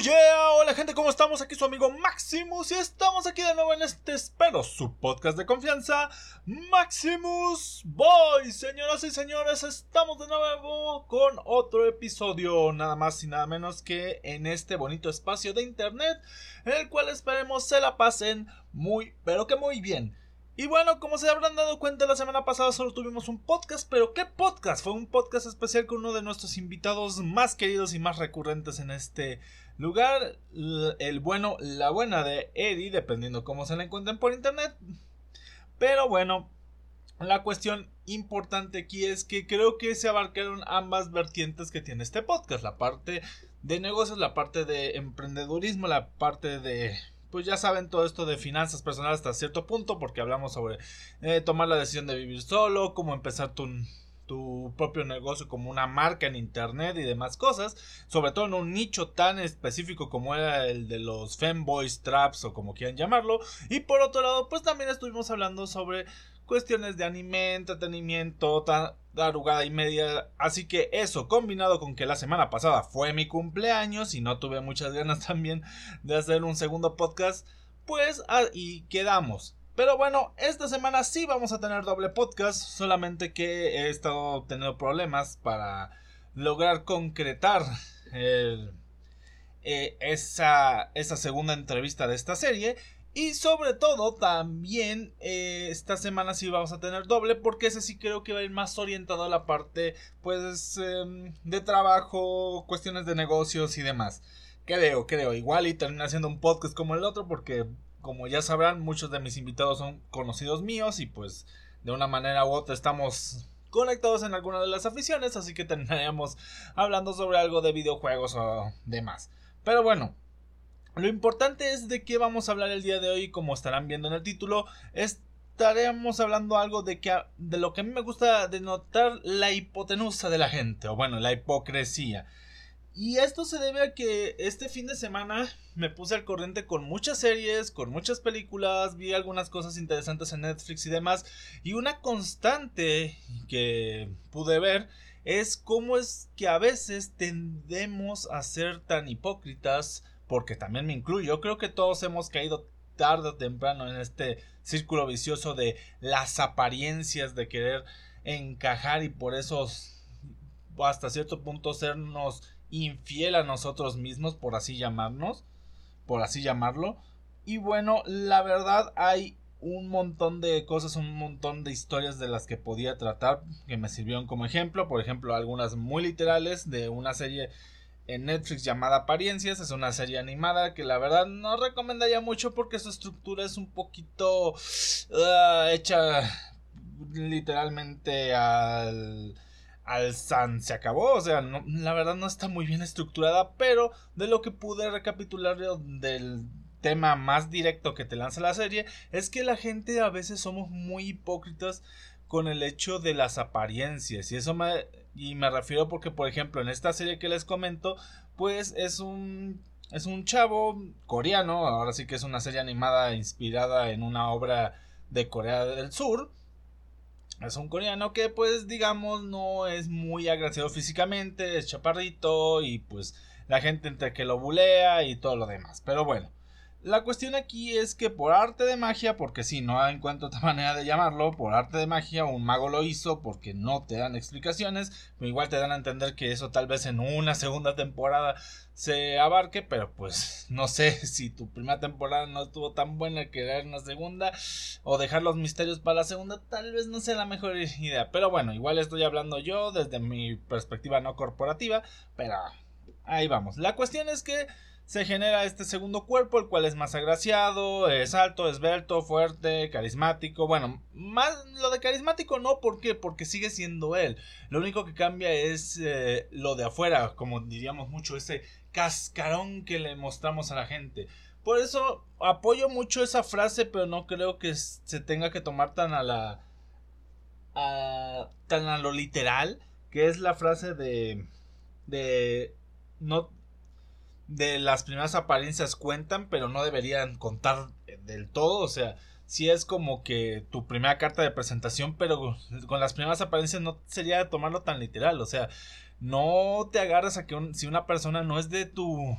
Hola gente, ¿cómo estamos? Aquí su amigo Maximus y estamos aquí de nuevo en este espero, su podcast de confianza, Maximus Boy. Señoras y señores, estamos de nuevo con otro episodio, nada más y nada menos que en este bonito espacio de internet, en el cual esperemos se la pasen muy, pero que muy bien. Y bueno, como se habrán dado cuenta, la semana pasada solo tuvimos un podcast, pero ¿qué podcast? Fue un podcast especial con uno de nuestros invitados más queridos y más recurrentes en este lugar, el bueno, la buena de Eddie, dependiendo cómo se la encuentren por internet. Pero bueno, la cuestión importante aquí es que creo que se abarcaron ambas vertientes que tiene este podcast, la parte de negocios, la parte de emprendedurismo, la parte de pues ya saben todo esto de finanzas personales hasta cierto punto, porque hablamos sobre eh, tomar la decisión de vivir solo, cómo empezar tu, tu propio negocio como una marca en internet y demás cosas, sobre todo en un nicho tan específico como era el de los femboys traps o como quieran llamarlo, y por otro lado, pues también estuvimos hablando sobre cuestiones de anime, entretenimiento, tarugada y media. Así que eso, combinado con que la semana pasada fue mi cumpleaños y no tuve muchas ganas también de hacer un segundo podcast, pues ahí quedamos. Pero bueno, esta semana sí vamos a tener doble podcast, solamente que he estado teniendo problemas para lograr concretar eh, esa, esa segunda entrevista de esta serie. Y sobre todo también eh, esta semana sí vamos a tener doble porque ese sí creo que va a ir más orientado a la parte pues em, de trabajo, cuestiones de negocios y demás. Creo, creo, igual y termina haciendo un podcast como el otro porque como ya sabrán muchos de mis invitados son conocidos míos y pues de una manera u otra estamos conectados en alguna de las aficiones así que terminaríamos hablando sobre algo de videojuegos o demás. Pero bueno, lo importante es de qué vamos a hablar el día de hoy, como estarán viendo en el título, estaremos hablando algo de que de lo que a mí me gusta denotar la hipotenusa de la gente, o bueno, la hipocresía. Y esto se debe a que este fin de semana me puse al corriente con muchas series, con muchas películas, vi algunas cosas interesantes en Netflix y demás. Y una constante que pude ver es cómo es que a veces tendemos a ser tan hipócritas porque también me incluyo. Creo que todos hemos caído tarde o temprano en este círculo vicioso de las apariencias de querer encajar y por eso hasta cierto punto sernos infiel a nosotros mismos, por así llamarnos, por así llamarlo. Y bueno, la verdad hay un montón de cosas, un montón de historias de las que podía tratar que me sirvieron como ejemplo, por ejemplo, algunas muy literales de una serie en Netflix llamada Apariencias. Es una serie animada que la verdad no recomendaría mucho porque su estructura es un poquito ah, hecha literalmente al al San se acabó, o sea, la verdad no está muy bien estructurada, pero de lo que pude recapitular del tema más directo que te lanza la serie es que la gente a veces somos muy hipócritas con el hecho de las apariencias y eso me y me refiero porque, por ejemplo, en esta serie que les comento, pues es un es un chavo coreano, ahora sí que es una serie animada inspirada en una obra de Corea del Sur. Es un coreano que pues digamos no es muy agraciado físicamente, es chaparrito y pues la gente entre que lo bulea y todo lo demás. Pero bueno, la cuestión aquí es que por arte de magia, porque si no encuentro otra manera de llamarlo, por arte de magia un mago lo hizo porque no te dan explicaciones, pero igual te dan a entender que eso tal vez en una segunda temporada se abarque, pero pues no sé si tu primera temporada no estuvo tan buena que dar una segunda o dejar los misterios para la segunda, tal vez no sea la mejor idea, pero bueno, igual estoy hablando yo desde mi perspectiva no corporativa, pero ahí vamos. La cuestión es que se genera este segundo cuerpo, el cual es más agraciado, es alto, esbelto, fuerte, carismático. Bueno, más lo de carismático no, ¿por qué? Porque sigue siendo él. Lo único que cambia es eh, lo de afuera, como diríamos mucho, ese cascarón que le mostramos a la gente. Por eso apoyo mucho esa frase, pero no creo que se tenga que tomar tan a la. Tan a lo literal, que es la frase de. de. no de las primeras apariencias cuentan, pero no deberían contar del todo. O sea, si es como que tu primera carta de presentación, pero con las primeras apariencias no sería tomarlo tan literal. O sea, no te agarras a que si una persona no es de tu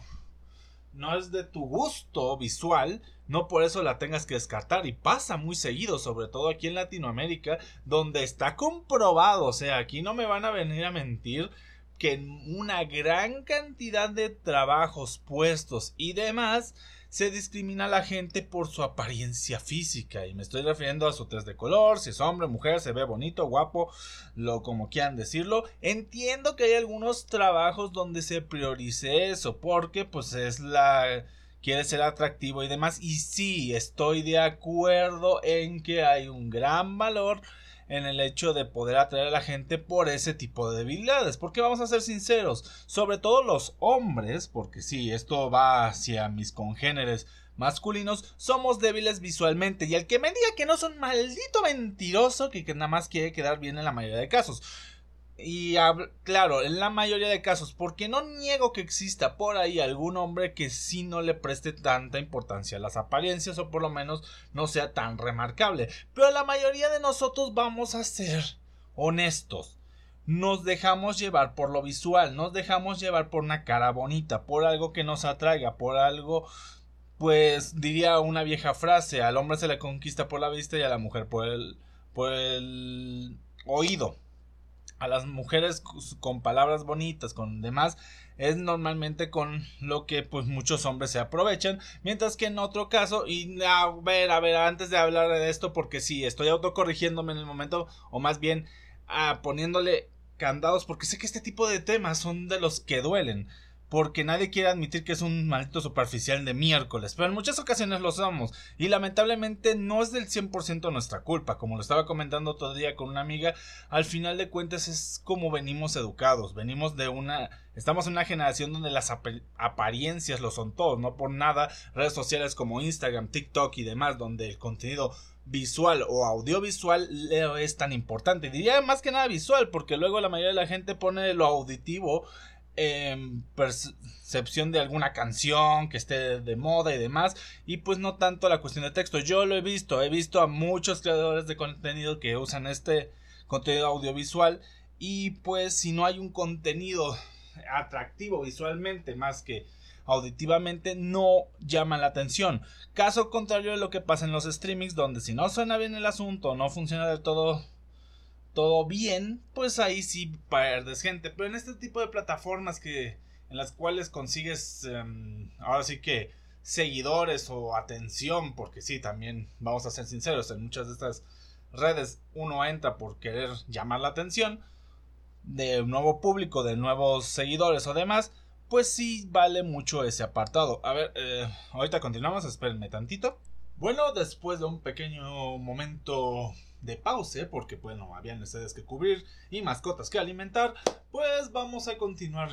no es de tu gusto visual, no por eso la tengas que descartar y pasa muy seguido, sobre todo aquí en Latinoamérica, donde está comprobado, o sea, aquí no me van a venir a mentir que en una gran cantidad de trabajos, puestos y demás, se discrimina a la gente por su apariencia física. Y me estoy refiriendo a su test de color, si es hombre, mujer, se ve bonito, guapo, lo como quieran decirlo. Entiendo que hay algunos trabajos donde se priorice eso, porque pues es la quiere ser atractivo y demás. Y sí, estoy de acuerdo en que hay un gran valor en el hecho de poder atraer a la gente por ese tipo de debilidades. Porque vamos a ser sinceros, sobre todo los hombres, porque sí, esto va hacia mis congéneres masculinos, somos débiles visualmente. Y el que me diga que no son maldito mentiroso, que, que nada más quiere quedar bien en la mayoría de casos. Y claro, en la mayoría de casos, porque no niego que exista por ahí algún hombre que sí no le preste tanta importancia a las apariencias o por lo menos no sea tan remarcable. Pero la mayoría de nosotros vamos a ser honestos. Nos dejamos llevar por lo visual, nos dejamos llevar por una cara bonita, por algo que nos atraiga, por algo pues diría una vieja frase, al hombre se le conquista por la vista y a la mujer por el por el oído a las mujeres con palabras bonitas, con demás, es normalmente con lo que pues muchos hombres se aprovechan, mientras que en otro caso, y a ver, a ver, antes de hablar de esto, porque sí, estoy autocorrigiéndome en el momento, o más bien ah, poniéndole candados, porque sé que este tipo de temas son de los que duelen porque nadie quiere admitir que es un maldito superficial de miércoles, pero en muchas ocasiones lo somos, y lamentablemente no es del 100% nuestra culpa, como lo estaba comentando otro día con una amiga, al final de cuentas es como venimos educados, venimos de una, estamos en una generación donde las apariencias lo son todos, no por nada redes sociales como Instagram, TikTok y demás, donde el contenido visual o audiovisual es tan importante. Diría más que nada visual, porque luego la mayoría de la gente pone lo auditivo percepción de alguna canción que esté de moda y demás y pues no tanto la cuestión de texto. Yo lo he visto he visto a muchos creadores de contenido que usan este contenido audiovisual y pues si no hay un contenido atractivo visualmente más que auditivamente no llama la atención. Caso contrario de lo que pasa en los streamings donde si no suena bien el asunto no funciona del todo todo bien, pues ahí sí pierdes gente. Pero en este tipo de plataformas que en las cuales consigues em, ahora sí que seguidores o atención, porque sí, también vamos a ser sinceros, en muchas de estas redes uno entra por querer llamar la atención de un nuevo público, de nuevos seguidores o demás, pues sí vale mucho ese apartado. A ver, eh, ahorita continuamos, espérenme tantito. Bueno, después de un pequeño momento de pause, porque bueno, había necesidades que cubrir y mascotas que alimentar, pues vamos a continuar.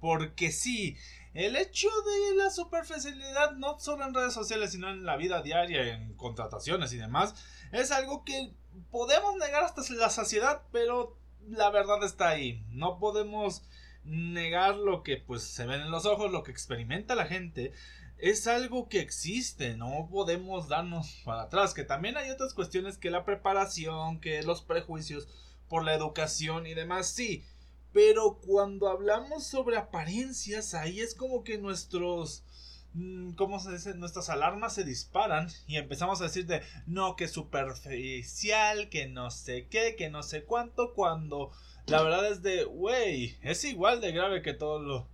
Porque sí, el hecho de la superficialidad, no solo en redes sociales, sino en la vida diaria, en contrataciones y demás, es algo que podemos negar hasta la saciedad, pero la verdad está ahí. No podemos negar lo que pues se ven en los ojos, lo que experimenta la gente es algo que existe, no podemos darnos para atrás, que también hay otras cuestiones que la preparación, que los prejuicios por la educación y demás, sí, pero cuando hablamos sobre apariencias, ahí es como que nuestros mm, ¿cómo se dice? Nuestras alarmas se disparan y empezamos a decir de no, que superficial, que no sé qué, que no sé cuánto, cuando la verdad es de, wey, es igual de grave que todo lo,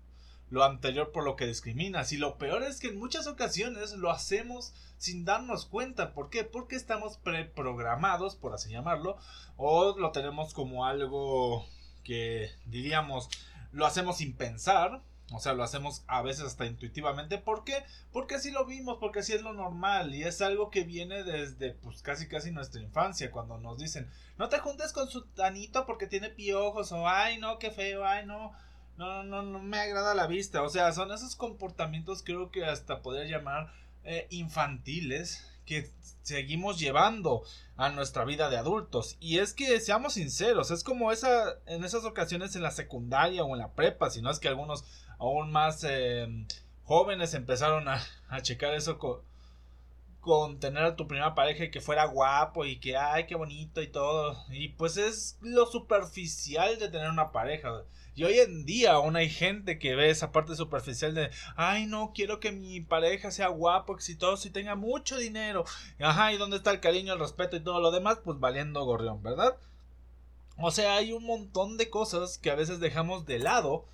lo anterior por lo que discriminas. Y lo peor es que en muchas ocasiones lo hacemos sin darnos cuenta. ¿Por qué? Porque estamos preprogramados, por así llamarlo, o lo tenemos como algo que diríamos lo hacemos sin pensar. O sea, lo hacemos a veces hasta intuitivamente. ¿Por qué? Porque así lo vimos, porque así es lo normal. Y es algo que viene desde pues casi casi nuestra infancia. Cuando nos dicen, no te juntes con su tanito porque tiene piojos. O ay no, qué feo, ay no no, no, no me agrada la vista. O sea, son esos comportamientos creo que hasta podría llamar eh, infantiles que seguimos llevando a nuestra vida de adultos. Y es que seamos sinceros, es como esa en esas ocasiones en la secundaria o en la prepa, si no es que algunos aún más eh, jóvenes empezaron a, a checar eso con, con tener a tu primera pareja y que fuera guapo y que, ay, qué bonito y todo. Y pues es lo superficial de tener una pareja. Y hoy en día aún hay gente que ve esa parte superficial de, ay, no, quiero que mi pareja sea guapo, exitoso y tenga mucho dinero. Ajá, ¿y dónde está el cariño, el respeto y todo lo demás? Pues valiendo gorrión, ¿verdad? O sea, hay un montón de cosas que a veces dejamos de lado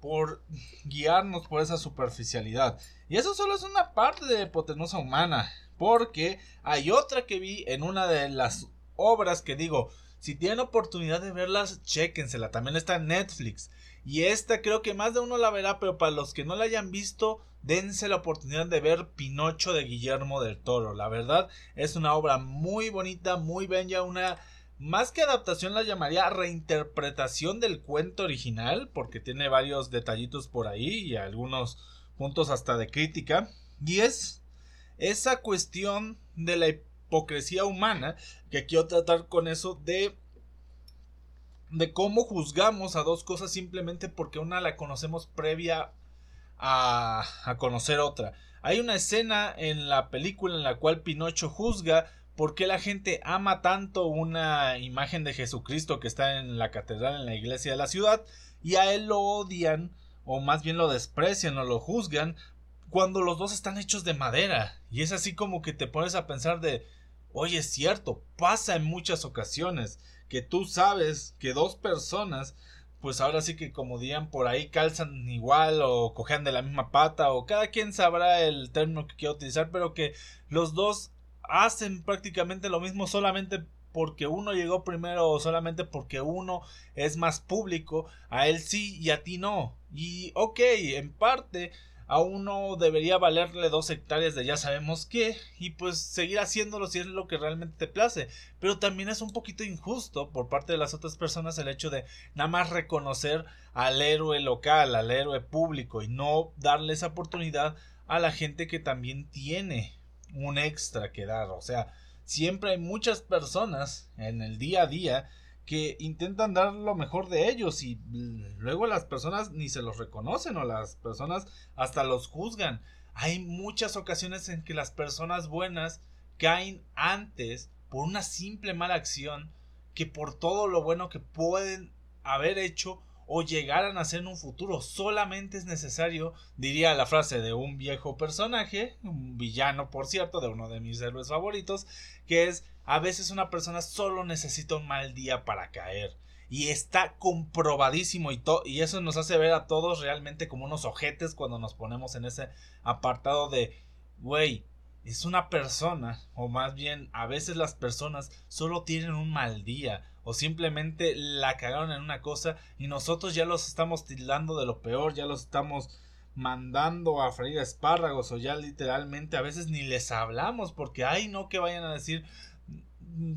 por guiarnos por esa superficialidad. Y eso solo es una parte de hipotenusa humana. Porque hay otra que vi en una de las obras que digo, si tienen oportunidad de verlas, chéquensela. También está en Netflix. Y esta creo que más de uno la verá, pero para los que no la hayan visto, dense la oportunidad de ver Pinocho de Guillermo del Toro. La verdad es una obra muy bonita, muy bella, una más que adaptación la llamaría reinterpretación del cuento original, porque tiene varios detallitos por ahí y algunos puntos hasta de crítica. Y es esa cuestión de la hipocresía humana, que quiero tratar con eso de de cómo juzgamos a dos cosas simplemente porque una la conocemos previa a, a conocer otra. Hay una escena en la película en la cual Pinocho juzga por qué la gente ama tanto una imagen de Jesucristo que está en la catedral en la iglesia de la ciudad y a él lo odian o más bien lo desprecian o lo juzgan cuando los dos están hechos de madera. Y es así como que te pones a pensar de, oye, es cierto, pasa en muchas ocasiones que tú sabes que dos personas, pues ahora sí que como dirían por ahí, calzan igual o cojean de la misma pata o cada quien sabrá el término que quiera utilizar, pero que los dos hacen prácticamente lo mismo solamente porque uno llegó primero o solamente porque uno es más público, a él sí y a ti no. Y ok, en parte a uno debería valerle dos hectáreas de ya sabemos qué y pues seguir haciéndolo si es lo que realmente te place. Pero también es un poquito injusto por parte de las otras personas el hecho de nada más reconocer al héroe local, al héroe público y no darle esa oportunidad a la gente que también tiene un extra que dar. O sea, siempre hay muchas personas en el día a día que intentan dar lo mejor de ellos y luego las personas ni se los reconocen o las personas hasta los juzgan. Hay muchas ocasiones en que las personas buenas caen antes por una simple mala acción que por todo lo bueno que pueden haber hecho o llegaran a ser en un futuro. Solamente es necesario, diría la frase de un viejo personaje, un villano por cierto, de uno de mis héroes favoritos, que es a veces una persona solo necesita un mal día para caer. Y está comprobadísimo y, y eso nos hace ver a todos realmente como unos ojetes cuando nos ponemos en ese apartado de, güey, es una persona, o más bien a veces las personas solo tienen un mal día, o simplemente la cagaron en una cosa y nosotros ya los estamos tildando de lo peor, ya los estamos mandando a freír espárragos o ya literalmente a veces ni les hablamos porque ay no que vayan a decir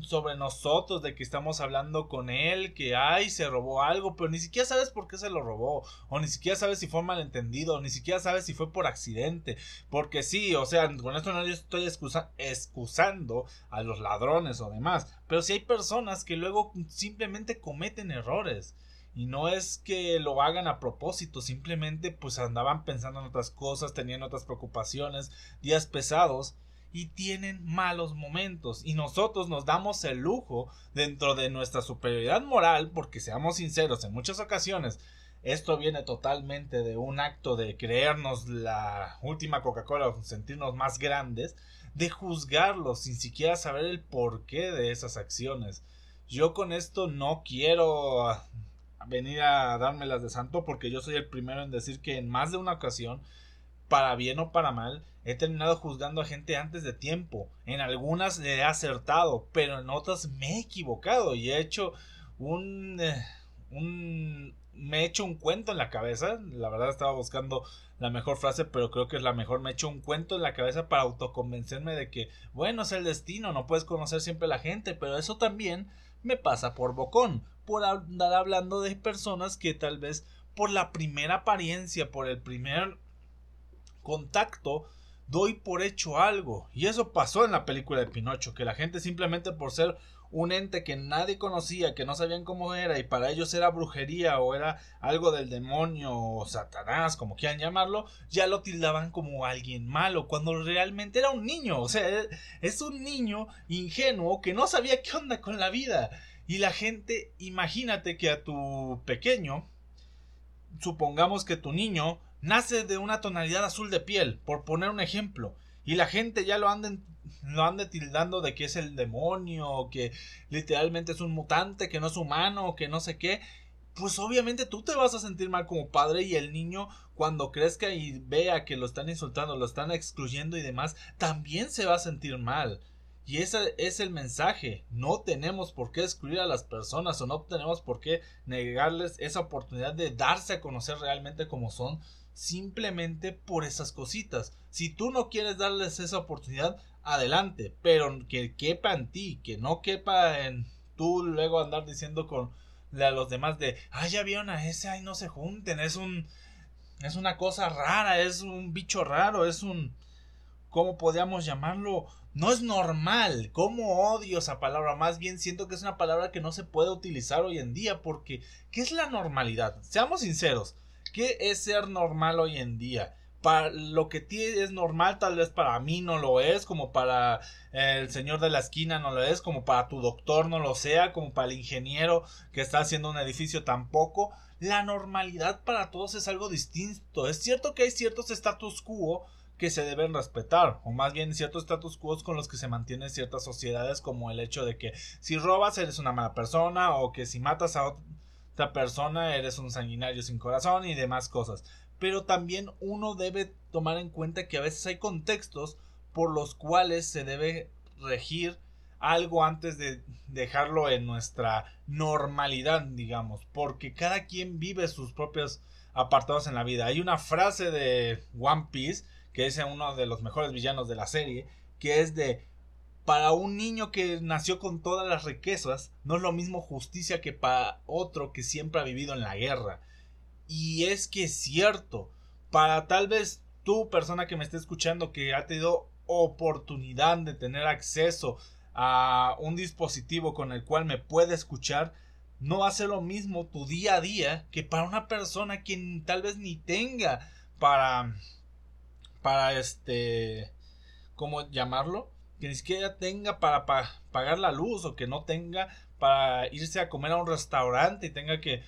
sobre nosotros, de que estamos hablando con él, que ay, se robó algo, pero ni siquiera sabes por qué se lo robó, o ni siquiera sabes si fue malentendido, o ni siquiera sabes si fue por accidente, porque sí, o sea, con esto no yo estoy excusando a los ladrones o demás, pero si hay personas que luego simplemente cometen errores. Y no es que lo hagan a propósito, simplemente pues andaban pensando en otras cosas, tenían otras preocupaciones, días pesados y tienen malos momentos. Y nosotros nos damos el lujo dentro de nuestra superioridad moral porque seamos sinceros en muchas ocasiones esto viene totalmente de un acto de creernos la última Coca-Cola o sentirnos más grandes de juzgarlos sin siquiera saber el porqué de esas acciones. Yo con esto no quiero venir a dármelas de santo porque yo soy el primero en decir que en más de una ocasión para bien o para mal, he terminado juzgando a gente antes de tiempo. En algunas he acertado, pero en otras me he equivocado y he hecho un, eh, un me he hecho un cuento en la cabeza. La verdad estaba buscando la mejor frase, pero creo que es la mejor. Me he hecho un cuento en la cabeza para autoconvencerme de que, bueno, es el destino, no puedes conocer siempre a la gente, pero eso también me pasa por bocón, por andar hablando de personas que tal vez por la primera apariencia, por el primer contacto, doy por hecho algo. Y eso pasó en la película de Pinocho, que la gente simplemente por ser un ente que nadie conocía, que no sabían cómo era y para ellos era brujería o era algo del demonio o Satanás, como quieran llamarlo, ya lo tildaban como alguien malo, cuando realmente era un niño, o sea, es un niño ingenuo que no sabía qué onda con la vida. Y la gente, imagínate que a tu pequeño, supongamos que tu niño nace de una tonalidad azul de piel, por poner un ejemplo, y la gente ya lo anden lo ande tildando de que es el demonio, que literalmente es un mutante, que no es humano, que no sé qué, pues obviamente tú te vas a sentir mal como padre y el niño cuando crezca y vea que lo están insultando, lo están excluyendo y demás, también se va a sentir mal. Y ese es el mensaje. No tenemos por qué excluir a las personas o no tenemos por qué negarles esa oportunidad de darse a conocer realmente como son simplemente por esas cositas. Si tú no quieres darles esa oportunidad, adelante, pero que quepa en ti, que no quepa en tú luego andar diciendo con a los demás de, ay, ya vieron a ese, ay, no se junten, es un, es una cosa rara, es un bicho raro, es un, ¿cómo podríamos llamarlo? No es normal. ¿Cómo odio esa palabra? Más bien siento que es una palabra que no se puede utilizar hoy en día porque ¿qué es la normalidad? Seamos sinceros. ¿Qué es ser normal hoy en día? Para lo que es normal tal vez para mí no lo es, como para el señor de la esquina no lo es, como para tu doctor no lo sea, como para el ingeniero que está haciendo un edificio tampoco. La normalidad para todos es algo distinto. Es cierto que hay ciertos status quo que se deben respetar, o más bien ciertos status quo con los que se mantienen ciertas sociedades, como el hecho de que si robas eres una mala persona, o que si matas a otra persona eres un sanguinario sin corazón y demás cosas. Pero también uno debe tomar en cuenta que a veces hay contextos por los cuales se debe regir algo antes de dejarlo en nuestra normalidad, digamos, porque cada quien vive sus propios apartados en la vida. Hay una frase de One Piece que es uno de los mejores villanos de la serie, que es de para un niño que nació con todas las riquezas, no es lo mismo justicia que para otro que siempre ha vivido en la guerra. Y es que es cierto, para tal vez tú, persona que me esté escuchando, que ha tenido oportunidad de tener acceso a un dispositivo con el cual me puede escuchar, no va a ser lo mismo tu día a día que para una persona que tal vez ni tenga para para este, ¿cómo llamarlo? Que ni siquiera tenga para, pagar la luz o que no tenga para irse a comer a un restaurante y tenga que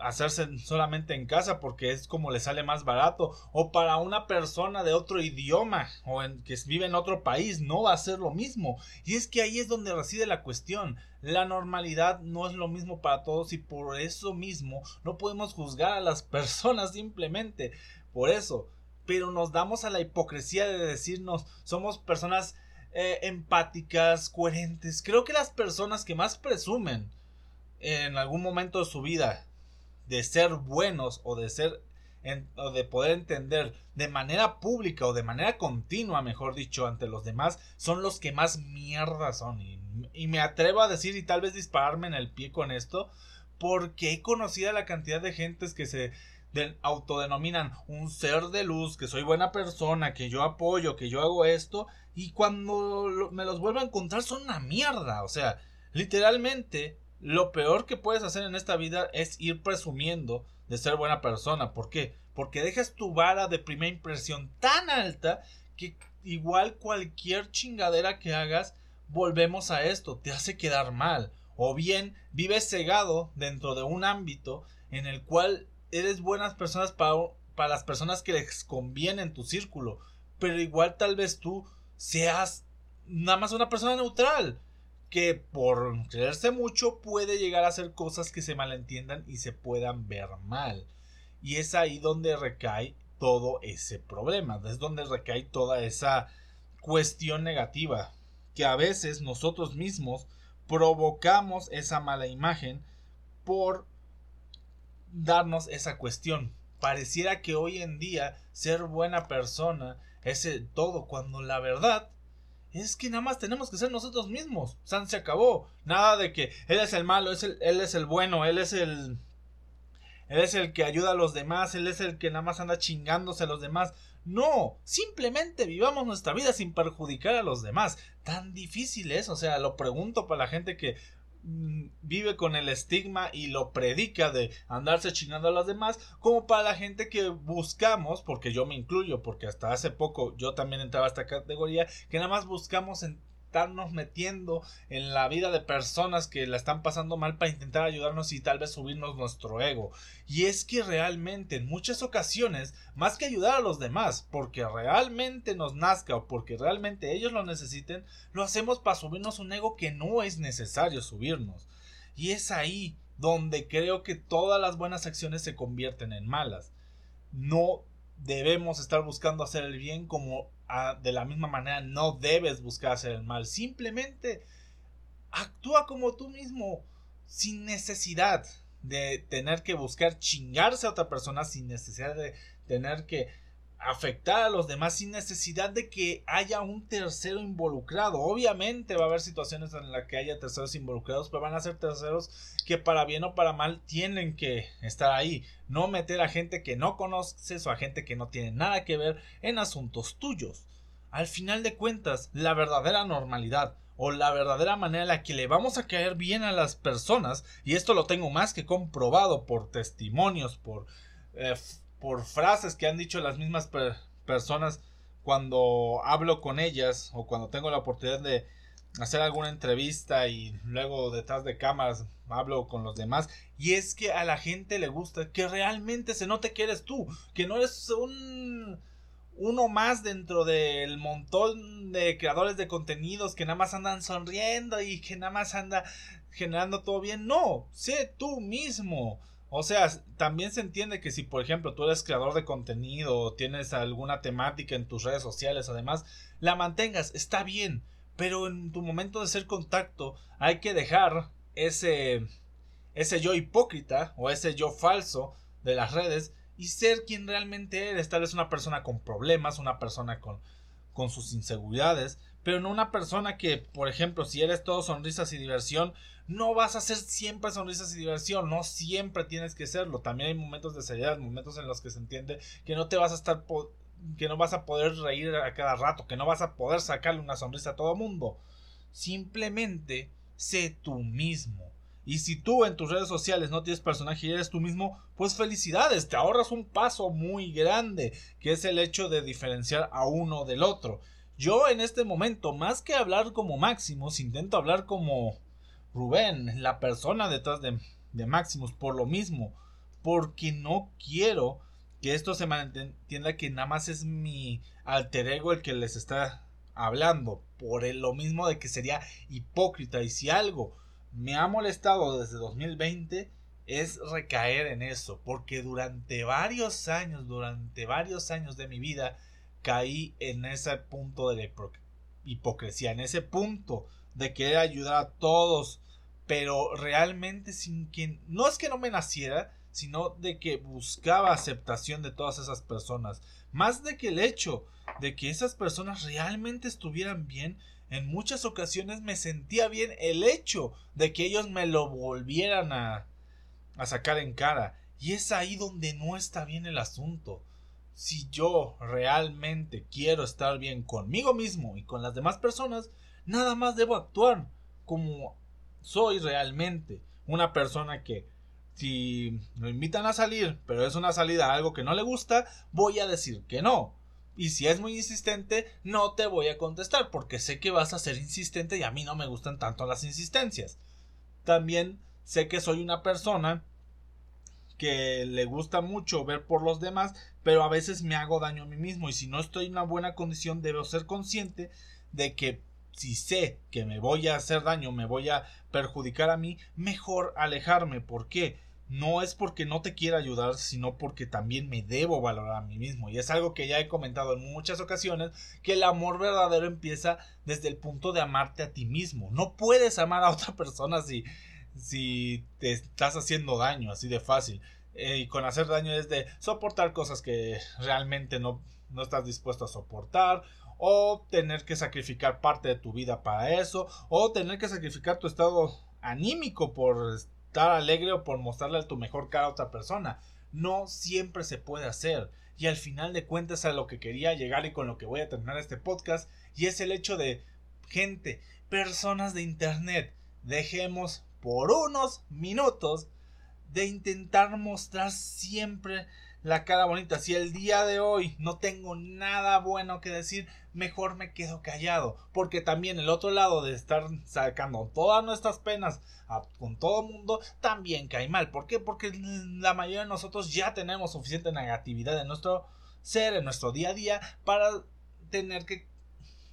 hacerse solamente en casa porque es como le sale más barato. O para una persona de otro idioma o en, que vive en otro país no va a ser lo mismo. Y es que ahí es donde reside la cuestión. La normalidad no es lo mismo para todos y por eso mismo no podemos juzgar a las personas simplemente por eso. Pero nos damos a la hipocresía de decirnos somos personas eh, empáticas, coherentes. Creo que las personas que más presumen en algún momento de su vida de ser buenos o de ser o de poder entender de manera pública o de manera continua, mejor dicho, ante los demás, son los que más mierda son. Y, y me atrevo a decir y tal vez dispararme en el pie con esto, porque he conocido la cantidad de gentes que se autodenominan un ser de luz, que soy buena persona, que yo apoyo, que yo hago esto, y cuando me los vuelvo a encontrar son una mierda. O sea, literalmente, lo peor que puedes hacer en esta vida es ir presumiendo de ser buena persona. ¿Por qué? Porque dejas tu vara de primera impresión tan alta que igual cualquier chingadera que hagas, volvemos a esto, te hace quedar mal. O bien vives cegado dentro de un ámbito en el cual eres buenas personas para, para las personas que les conviene en tu círculo, pero igual tal vez tú seas nada más una persona neutral que por creerse mucho puede llegar a hacer cosas que se malentiendan y se puedan ver mal. Y es ahí donde recae todo ese problema, es donde recae toda esa cuestión negativa, que a veces nosotros mismos provocamos esa mala imagen por darnos esa cuestión. Pareciera que hoy en día ser buena persona es el todo, cuando la verdad es que nada más tenemos que ser nosotros mismos. San se acabó. Nada de que él es el malo, es el, él es el bueno, él es el, él es el que ayuda a los demás, él es el que nada más anda chingándose a los demás. No, simplemente vivamos nuestra vida sin perjudicar a los demás. Tan difícil es, o sea, lo pregunto para la gente que vive con el estigma y lo predica de andarse chingando a los demás, como para la gente que buscamos, porque yo me incluyo, porque hasta hace poco yo también entraba a esta categoría, que nada más buscamos en estarnos metiendo en la vida de personas que la están pasando mal para intentar ayudarnos y tal vez subirnos nuestro ego. Y es que realmente en muchas ocasiones, más que ayudar a los demás, porque realmente nos nazca o porque realmente ellos lo necesiten, lo hacemos para subirnos un ego que no es necesario subirnos. Y es ahí donde creo que todas las buenas acciones se convierten en malas. No debemos estar buscando hacer el bien como de la misma manera no debes buscar hacer el mal. Simplemente actúa como tú mismo, sin necesidad de tener que buscar chingarse a otra persona, sin necesidad de tener que afectar a los demás sin necesidad de que haya un tercero involucrado. Obviamente va a haber situaciones en las que haya terceros involucrados, pero van a ser terceros que para bien o para mal tienen que estar ahí. No meter a gente que no conoces o a gente que no tiene nada que ver en asuntos tuyos. Al final de cuentas, la verdadera normalidad o la verdadera manera en la que le vamos a caer bien a las personas, y esto lo tengo más que comprobado por testimonios, por eh, por frases que han dicho las mismas personas cuando hablo con ellas o cuando tengo la oportunidad de hacer alguna entrevista y luego detrás de cámaras hablo con los demás y es que a la gente le gusta que realmente se note que eres tú, que no eres un uno más dentro del montón de creadores de contenidos que nada más andan sonriendo y que nada más anda generando todo bien. No, sé tú mismo. O sea, también se entiende que si, por ejemplo, tú eres creador de contenido o tienes alguna temática en tus redes sociales, además, la mantengas, está bien. Pero en tu momento de ser contacto, hay que dejar ese, ese yo hipócrita o ese yo falso de las redes y ser quien realmente eres. Tal vez una persona con problemas, una persona con, con sus inseguridades, pero no una persona que, por ejemplo, si eres todo sonrisas y diversión, no vas a ser siempre sonrisas y diversión, no siempre tienes que serlo. También hay momentos de seriedad, momentos en los que se entiende que no te vas a estar que no vas a poder reír a cada rato, que no vas a poder sacarle una sonrisa a todo mundo. Simplemente sé tú mismo. Y si tú en tus redes sociales no tienes personaje y eres tú mismo, pues felicidades, te ahorras un paso muy grande, que es el hecho de diferenciar a uno del otro. Yo en este momento, más que hablar como Maximus, intento hablar como Rubén, la persona detrás de, de Maximus, por lo mismo, porque no quiero que esto se entienda que nada más es mi alter ego el que les está hablando, por lo mismo de que sería hipócrita y si algo me ha molestado desde 2020 es recaer en eso, porque durante varios años, durante varios años de mi vida, caí en ese punto de la hipocresía, en ese punto de querer ayudar a todos, pero realmente sin que no es que no me naciera, sino de que buscaba aceptación de todas esas personas, más de que el hecho de que esas personas realmente estuvieran bien, en muchas ocasiones me sentía bien el hecho de que ellos me lo volvieran a, a sacar en cara, y es ahí donde no está bien el asunto si yo realmente quiero estar bien conmigo mismo y con las demás personas, nada más debo actuar como soy realmente. Una persona que si me invitan a salir, pero es una salida a algo que no le gusta, voy a decir que no. Y si es muy insistente, no te voy a contestar porque sé que vas a ser insistente y a mí no me gustan tanto las insistencias. También sé que soy una persona que le gusta mucho ver por los demás, pero a veces me hago daño a mí mismo y si no estoy en una buena condición debo ser consciente de que si sé que me voy a hacer daño, me voy a perjudicar a mí, mejor alejarme. ¿Por qué? No es porque no te quiera ayudar, sino porque también me debo valorar a mí mismo. Y es algo que ya he comentado en muchas ocasiones, que el amor verdadero empieza desde el punto de amarte a ti mismo. No puedes amar a otra persona si, si te estás haciendo daño, así de fácil. Eh, y con hacer daño es de soportar cosas que realmente no, no estás dispuesto a soportar, o tener que sacrificar parte de tu vida para eso, o tener que sacrificar tu estado anímico por estar alegre o por mostrarle tu mejor cara a otra persona. No siempre se puede hacer. Y al final de cuentas a lo que quería llegar y con lo que voy a terminar este podcast, y es el hecho de gente, personas de internet, dejemos por unos minutos de intentar mostrar siempre la cara bonita. Si el día de hoy no tengo nada bueno que decir, mejor me quedo callado. Porque también el otro lado de estar sacando todas nuestras penas con todo el mundo, también cae mal. ¿Por qué? Porque la mayoría de nosotros ya tenemos suficiente negatividad en nuestro ser, en nuestro día a día, para tener que...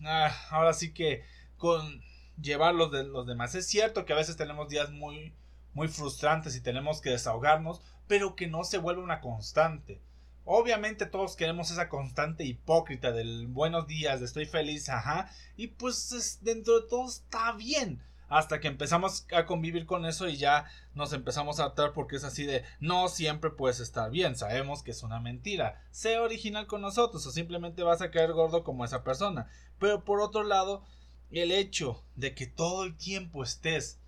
Ah, ahora sí que con llevar los de los demás. Es cierto que a veces tenemos días muy muy frustrantes y tenemos que desahogarnos, pero que no se vuelva una constante. Obviamente todos queremos esa constante hipócrita del buenos días, de estoy feliz, ajá, y pues dentro de todo está bien. Hasta que empezamos a convivir con eso y ya nos empezamos a atar porque es así de no siempre puedes estar bien, sabemos que es una mentira. Sé original con nosotros o simplemente vas a caer gordo como esa persona. Pero por otro lado, el hecho de que todo el tiempo estés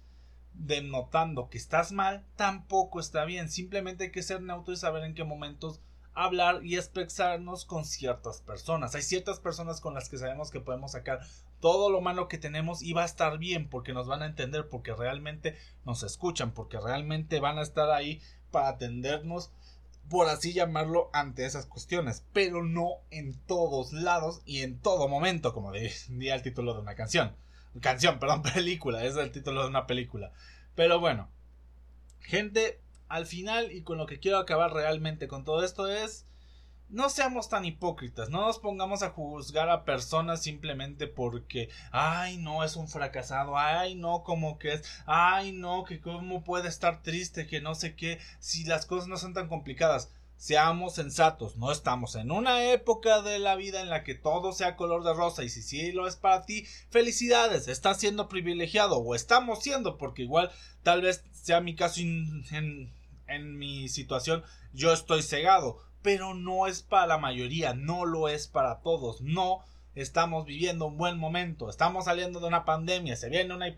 denotando que estás mal, tampoco está bien. Simplemente hay que ser neutro y saber en qué momentos hablar y expresarnos con ciertas personas. Hay ciertas personas con las que sabemos que podemos sacar todo lo malo que tenemos y va a estar bien porque nos van a entender, porque realmente nos escuchan, porque realmente van a estar ahí para atendernos, por así llamarlo, ante esas cuestiones, pero no en todos lados y en todo momento, como diría el título de una canción canción, perdón, película, es el título de una película. Pero bueno, gente, al final y con lo que quiero acabar realmente con todo esto es no seamos tan hipócritas, no nos pongamos a juzgar a personas simplemente porque, ay, no, es un fracasado, ay, no, como que es, ay, no, que cómo puede estar triste, que no sé qué, si las cosas no son tan complicadas seamos sensatos, no estamos en una época de la vida en la que todo sea color de rosa y si sí lo es para ti, felicidades, estás siendo privilegiado o estamos siendo porque igual tal vez sea mi caso en, en mi situación yo estoy cegado, pero no es para la mayoría, no lo es para todos, no estamos viviendo un buen momento, estamos saliendo de una pandemia, se viene una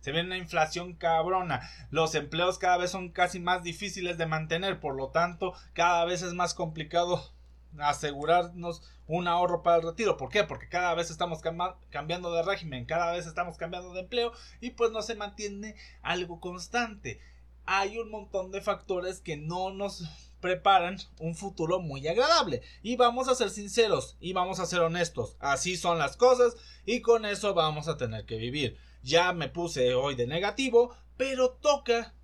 se ve una inflación cabrona, los empleos cada vez son casi más difíciles de mantener, por lo tanto cada vez es más complicado asegurarnos un ahorro para el retiro. ¿Por qué? Porque cada vez estamos cambiando de régimen, cada vez estamos cambiando de empleo y pues no se mantiene algo constante. Hay un montón de factores que no nos preparan un futuro muy agradable. Y vamos a ser sinceros y vamos a ser honestos. Así son las cosas y con eso vamos a tener que vivir ya me puse hoy de negativo, pero toca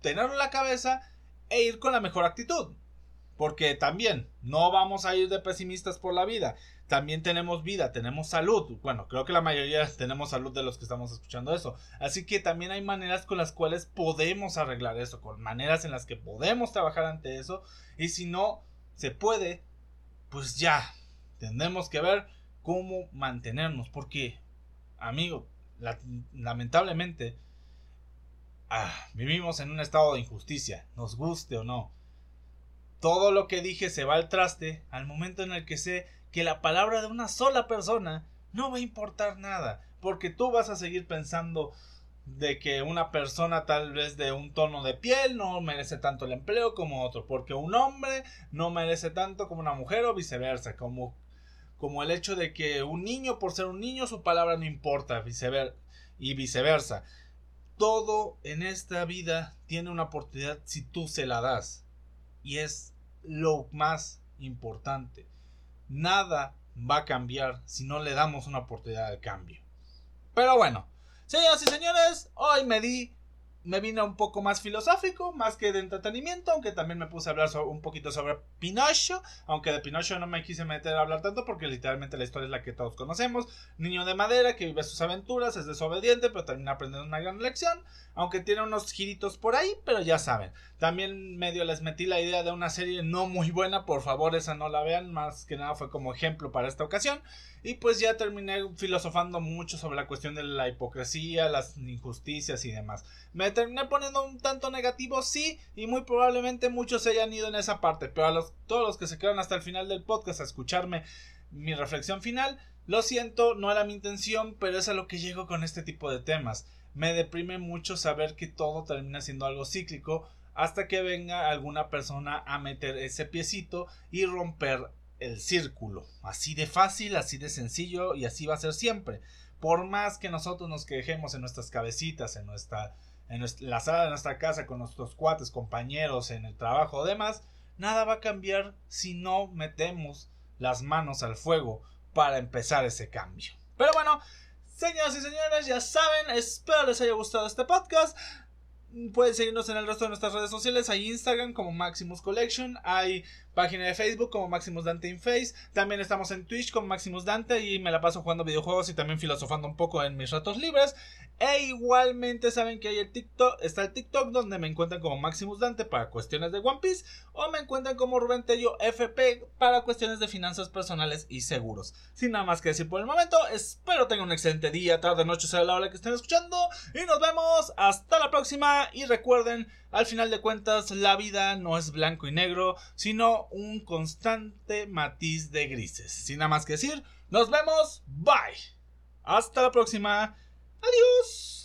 tenerlo en la cabeza e ir con la mejor actitud. Porque también no vamos a ir de pesimistas por la vida. También tenemos vida, tenemos salud. Bueno, creo que la mayoría tenemos salud de los que estamos escuchando eso. Así que también hay maneras con las cuales podemos arreglar eso, con maneras en las que podemos trabajar ante eso. Y si no se puede, pues ya, tenemos que ver cómo mantenernos. Porque, amigo, lamentablemente, ah, vivimos en un estado de injusticia, nos guste o no. Todo lo que dije se va al traste al momento en el que sé que la palabra de una sola persona no va a importar nada, porque tú vas a seguir pensando de que una persona tal vez de un tono de piel no merece tanto el empleo como otro, porque un hombre no merece tanto como una mujer o viceversa, como como el hecho de que un niño por ser un niño su palabra no importa y viceversa. Todo en esta vida tiene una oportunidad si tú se la das y es lo más importante. Nada va a cambiar si no le damos una oportunidad de cambio. Pero bueno, señoras y señores, hoy me di me vino un poco más filosófico, más que de entretenimiento, aunque también me puse a hablar un poquito sobre Pinocho, aunque de Pinocho no me quise meter a hablar tanto porque literalmente la historia es la que todos conocemos, niño de madera que vive sus aventuras, es desobediente, pero termina aprendiendo una gran lección, aunque tiene unos giritos por ahí, pero ya saben. También medio les metí la idea de una serie no muy buena, por favor esa no la vean, más que nada fue como ejemplo para esta ocasión. Y pues ya terminé filosofando mucho sobre la cuestión de la hipocresía, las injusticias y demás. Me terminé poniendo un tanto negativo, sí, y muy probablemente muchos se hayan ido en esa parte, pero a los, todos los que se quedan hasta el final del podcast a escucharme mi reflexión final, lo siento, no era mi intención, pero es a lo que llego con este tipo de temas. me deprime mucho saber que todo termina siendo algo cíclico hasta que venga alguna persona a meter ese piecito y romper el círculo. Así de fácil, así de sencillo y así va a ser siempre. Por más que nosotros nos quejemos en nuestras cabecitas, en nuestra en la sala de nuestra casa con nuestros cuates, compañeros, en el trabajo o demás, nada va a cambiar si no metemos las manos al fuego para empezar ese cambio. Pero bueno, señoras y señores, ya saben, espero les haya gustado este podcast. Pueden seguirnos en el resto de nuestras redes sociales. Hay Instagram como Maximus Collection. Hay página de Facebook como Maximus Dante in Face. También estamos en Twitch como Maximus Dante y me la paso jugando videojuegos y también filosofando un poco en mis ratos libres. E igualmente saben que hay el TikTok, está el TikTok donde me encuentran como Maximus Dante para cuestiones de One Piece o me encuentran como Rubén Tello FP para cuestiones de finanzas personales y seguros. Sin nada más que decir por el momento, espero tengan un excelente día, tarde, noche, sea la hora que estén escuchando y nos vemos hasta la próxima y recuerden, al final de cuentas la vida no es blanco y negro, sino un constante matiz de grises. Sin nada más que decir, nos vemos, bye. Hasta la próxima. Adiós.